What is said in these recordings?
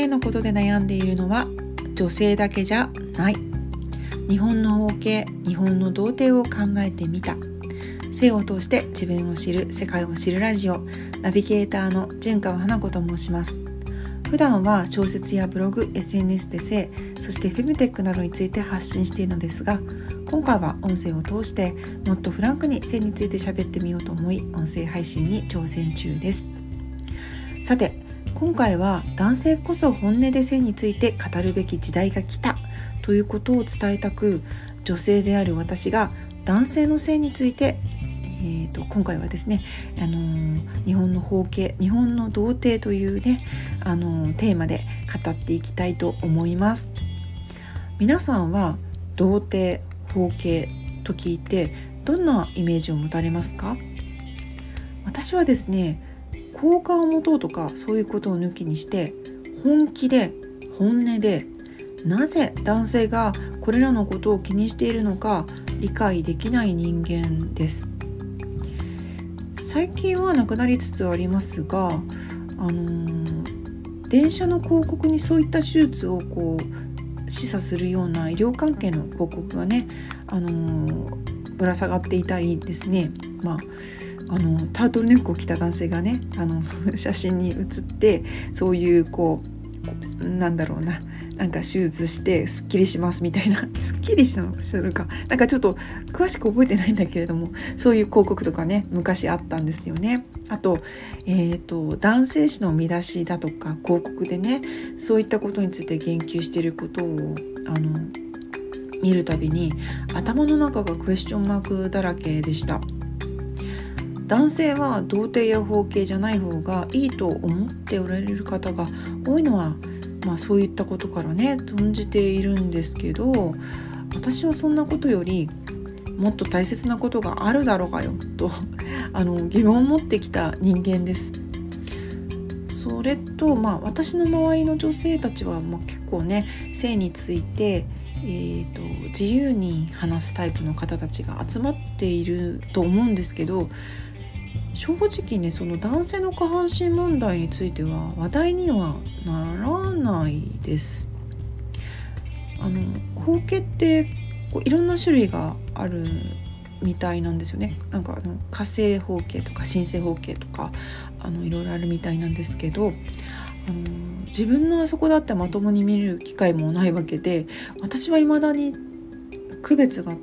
性のことで悩んでいるのは女性だけじゃない。日本の包茎日本の童貞を考えてみた。性を通して自分を知る世界を知るラジオ。ナビゲーターの純川花子と申します。普段は小説やブログ SNS で性そしてフェムテックなどについて発信しているのですが今回は音声を通してもっとフランクに性について喋ってみようと思い音声配信に挑戦中です。さて今回は男性こそ本音で性について語るべき時代が来た。ということを伝えたく女性である私が男性の性についてえーと、今回はですね、あのー、日本の包茎日本の童貞というね、あのー、テーマで語っていきたいと思います。皆さんは童貞包茎と聞いてどんなイメージを持たれますか？私はですね好感を持とうとかそういうことを抜きにして本気で本音でなぜ男性がこれらのことを気にしているのか理解できない人間です。最近はなくなりつつありますが、あのー、電車の広告にそういった手術をこう示唆するような医療関係の広告がね、あのー、ぶら下がっていたりですね、まああのタートルネックを着た男性がねあの 写真に写ってそういうこうなんだろうななんか手術してすっきりしますみたいな すっきりするかなんかちょっと詳しく覚えてないんだけれどもそういう広告とかね昔あったんですよね。あと,、えーと、男性誌の見出しだとか広告でねそういったことについて言及していることをあの見るたびに頭の中がクエスチョンマークだらけでした。男性は童貞や包茎じゃない方がいいと思っておられる方が多いのはまあ、そういったことからね頓じているんですけど私はそんなことよりもっと大切なことがあるだろうがよと あの疑問を持ってきた人間です。それと、まあ、私の周りの女性たちは、まあ、結構ね性について、えーと自由に話すタイプの方たちが集まっていると思うんですけど正直ねその男性の下半身問題については話題にはならないです。あの包茎ってこういろんな種類があるみたいなんですよねなんかあの火星包茎とか新生包茎とかあのいろいろあるみたいなんですけどあの自分のあそこだってまともに見る機会もないわけで私は未だに区別が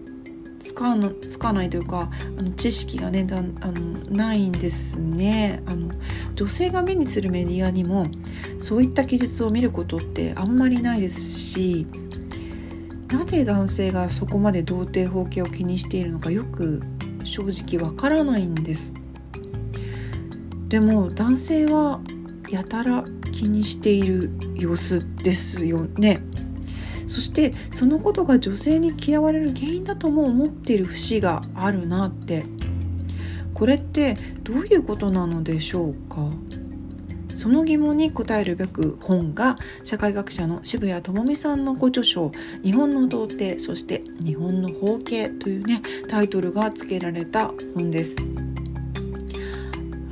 かのつかないというかあの知識がねだあのないんですね。あの女性が目にするメディアにもそういった記述を見ることってあんまりないですしなぜ男性がそこまで童貞包茎を気にしているのかよく正直わからないんです。でも男性はやたら気にしている様子ですよね。そしてそのことが女性に嫌われる原因だとも思っている節があるなってこれってどういうことなのでしょうか？その疑問に答えるべく本が社会学者の渋谷智美さんのご著書「日本の童貞そして日本の包茎」というねタイトルが付けられた本です。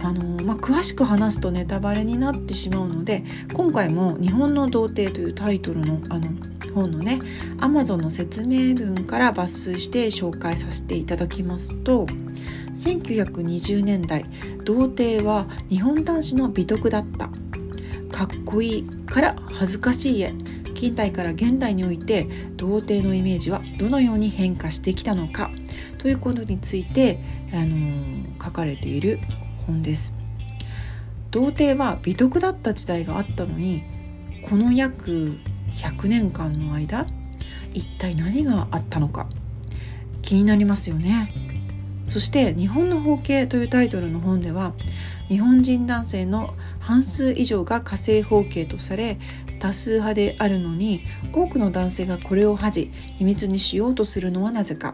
あのまあ、詳しく話すとネタバレになってしまうので今回も「日本の童貞」というタイトルのあの本のね Amazon の説明文から抜粋して紹介させていただきますと1920年代童貞は日本男子の美徳だった。かっこいいから恥ずかしいへ近代から現代において童貞のイメージはどのように変化してきたのか。ということについて、あのー、書かれている本です。童貞は美徳だった時代があったのにこの約100年間の間一体何があったのか気になりますよね。そして「日本の包茎」というタイトルの本では日本人男性の半数以上が火星包茎とされ多数派であるのに多くの男性がこれを恥じ秘密にしようとするのはなぜか。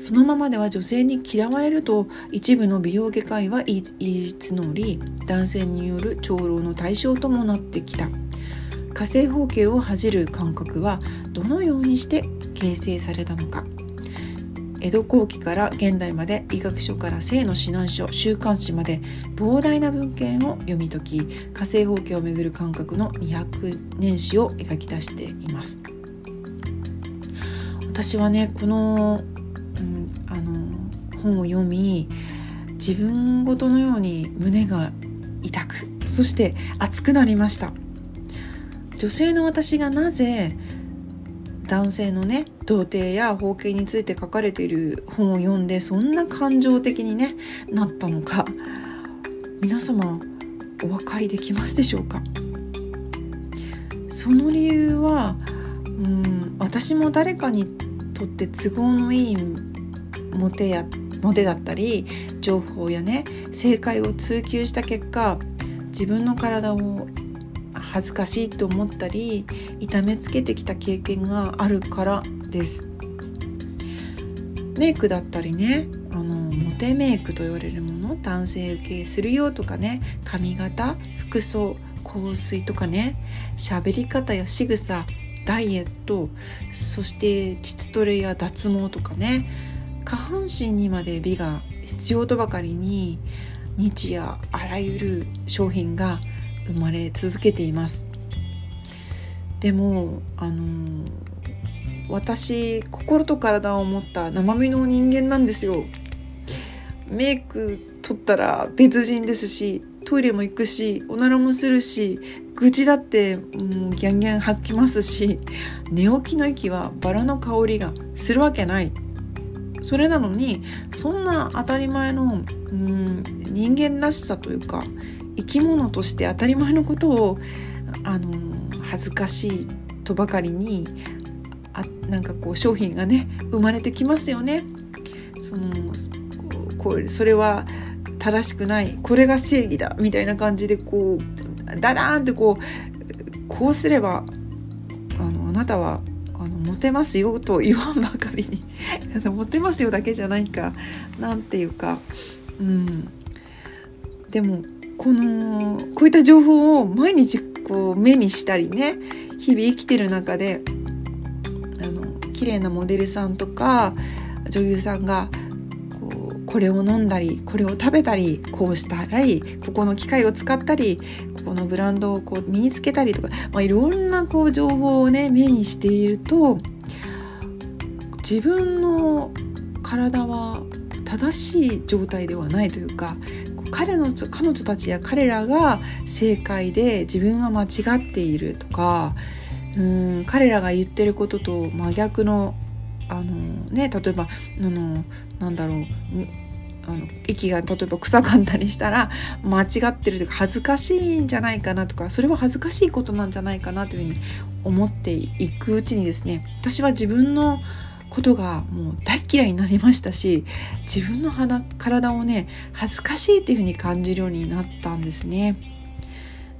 そのままでは女性に嫌われると一部の美容外科医は言い募り男性による長老の対象ともなってきた。火星方形を恥じる感覚はどのようにして形成されたのか。江戸後期から現代まで医学書から性の指南書週刊誌まで膨大な文献を読み解き火星放棄をめぐる感覚の200年史を描き出しています。私はねこの,、うん、あの本を読み自分ごとのように胸が痛くそして熱くなりました。女性の私がなぜ男性のね童貞や包茎について書かれている本を読んでそんな感情的に、ね、なったのか皆様お分かりできますでしょうか？その理由はうん私も誰かにとって都合のいいモテやモテだったり情報やね正解を追求した結果自分の体を恥ずかしいと思ったり痛めつけてきた経験があるからです。メイクだったりねあのモテメイクと言われるもの男性受けするよとかね髪型服装香水とかね喋り方や仕草ダイエットそして膣トレや脱毛とかね下半身にまで美が必要とばかりに日夜あらゆる商品が生まれ続けています。でもあの私心と体を持った生身の人間なんですよ。メイク取ったら別人ですしトイレも行くしおならもするし愚痴だってもうギャンギャン吐きますし寝起きの息はバラの香りがするわけない。それなのにそんな当たり前のうん人間らしさというかき物として当たり前のことをあの恥ずかしいとばかりにあなんかこう商品がね生まれてきますよね。そのこうそれは正しくないこれが正義だみたいな感じでこうダダーンってこうこうすればあのあなたはあのモテますよと言わんばかりに モテますよだけじゃないかなんていうかうんでもこのこういった情報を毎日こう目にしたりね日々生きてる中であの綺麗なモデルさんとか女優さんがこうこれを飲んだりこれを食べたりこうしたりここの機械を使ったりここのブランドをこう身につけたりとか、まあ、いろんなこう情報をね目にしていると自分の体は正しい状態ではないというか彼の彼女たちや彼らが正解で自分は間違っているとかうん彼らが言ってることと真逆のあのね例えばあのなんだろうあの息が例えば臭かったりしたら間違ってるというか恥ずかしいんじゃないかなとかそれは恥ずかしいことなんじゃないかなというふうに思っていくうちにですね私は自分のことがもう大嫌いになりましたし自分の肌体をね恥ずかしいっていう風に感じるようになったんですね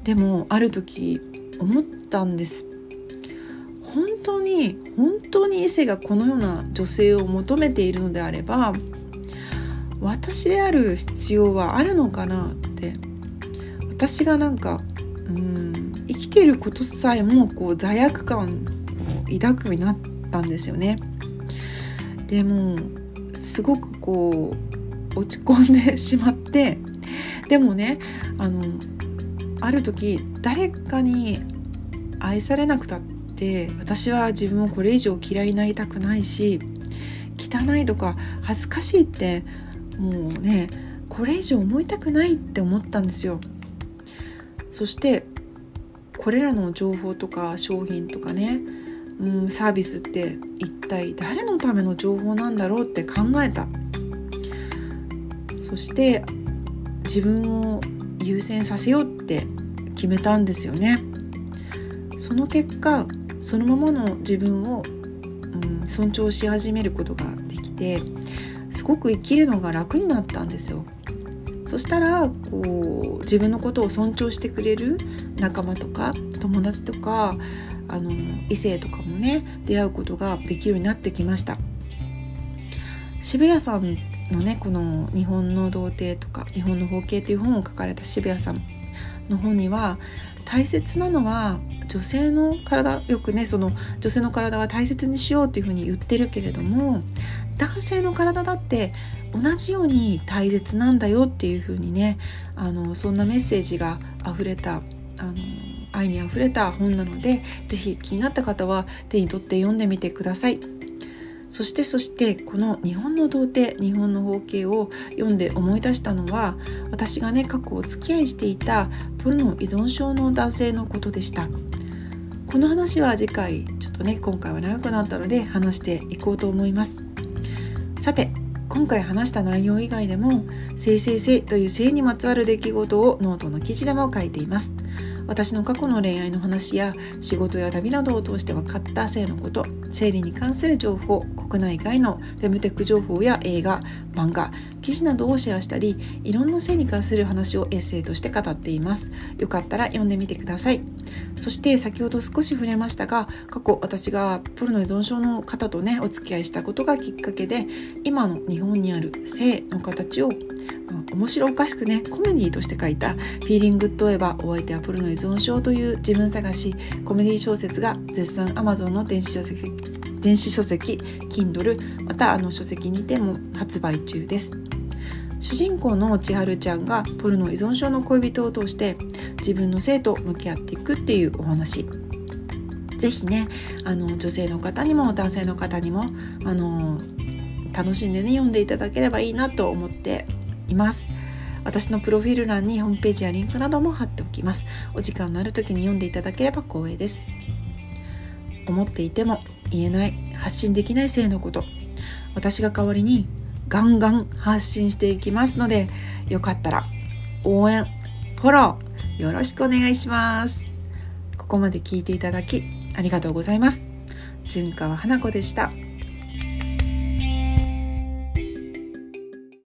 でもある時思ったんです本当に本当に異性がこのような女性を求めているのであれば私である必要はあるのかなって私がなんかうん生きていることさえもこう罪悪感を抱くようになったんですよね。でもすごくこう落ち込んでしまってでもねあのある時誰かに愛されなくたって私は自分をこれ以上嫌いになりたくないし汚いとか恥ずかしいってもうねこれ以上思いたくないって思ったんですよ。そしてこれらの情報とか商品とかねうん、サービスって一体誰のための情報なんだろうって考えた。そして自分を優先させようって決めたんですよね。その結果そのままの自分を、うん、尊重し始めることができてすごく生きるのが楽になったんですよ。そしたらこう自分のことを尊重してくれる仲間とか友達とかあの異性とかもね出会うことができるようになってきました。渋谷さんのねこの「日本の童貞」とか「日本の包茎」という本を書かれた渋谷さんの本には大切なのは女性の体よくねその女性の体は大切にしようというふうに言ってるけれども男性の体だって同じように大切なんだよっていう風にねあのそんなメッセージが溢れたあの愛にあふれた本なので是非気になった方は手に取って読んでみてください。そしてそしてこの日本の童貞日本の包茎を読んで思い出したのは私がね過去お付き合いしていたポルノ依存症の男性のことでした。この話は次回ちょっとね今回は長くなったので話していこうと思います。さて今回話した内容以外でも「性性性」という性にまつわる出来事をノートの記事でも書いています。私の過去の恋愛の話や仕事や旅などを通して分かった性のこと生理に関する情報国内外のフェムテック情報や映画漫画記事などをシェアしたりいろんな性に関する話をエッセイとして語っています。よかったら読んでみてください。そして先ほど少し触れましたが過去私がポルノ依存症の方とねお付き合いしたことがきっかけで今の日本にある性の形を面白おかしくねコメディとして書いた「フィーリングッドエヴァお相手はプロの依存症」という自分探しコメディ小説が絶賛 Amazon の電子書籍電子書籍 Kindle またあの書籍にても発売中です。主人公の千春ちゃんがポルノ依存症の恋人を通して自分の性と向き合っていくっていうお話。是非ねあの女性の方にも男性の方にもあの楽しんでね読んでいただければいいなと思っています。私のプロフィール欄にホームページやリンクなども貼っておきます。お時間のある時に読んでいただければ光栄です。思っていても言えない発信できない性のこと。私が代わりにガンガン発信していきますのでよかったら応援フォローよろしくお願いします。ここまで聞いていただきありがとうございます。純川花子でした。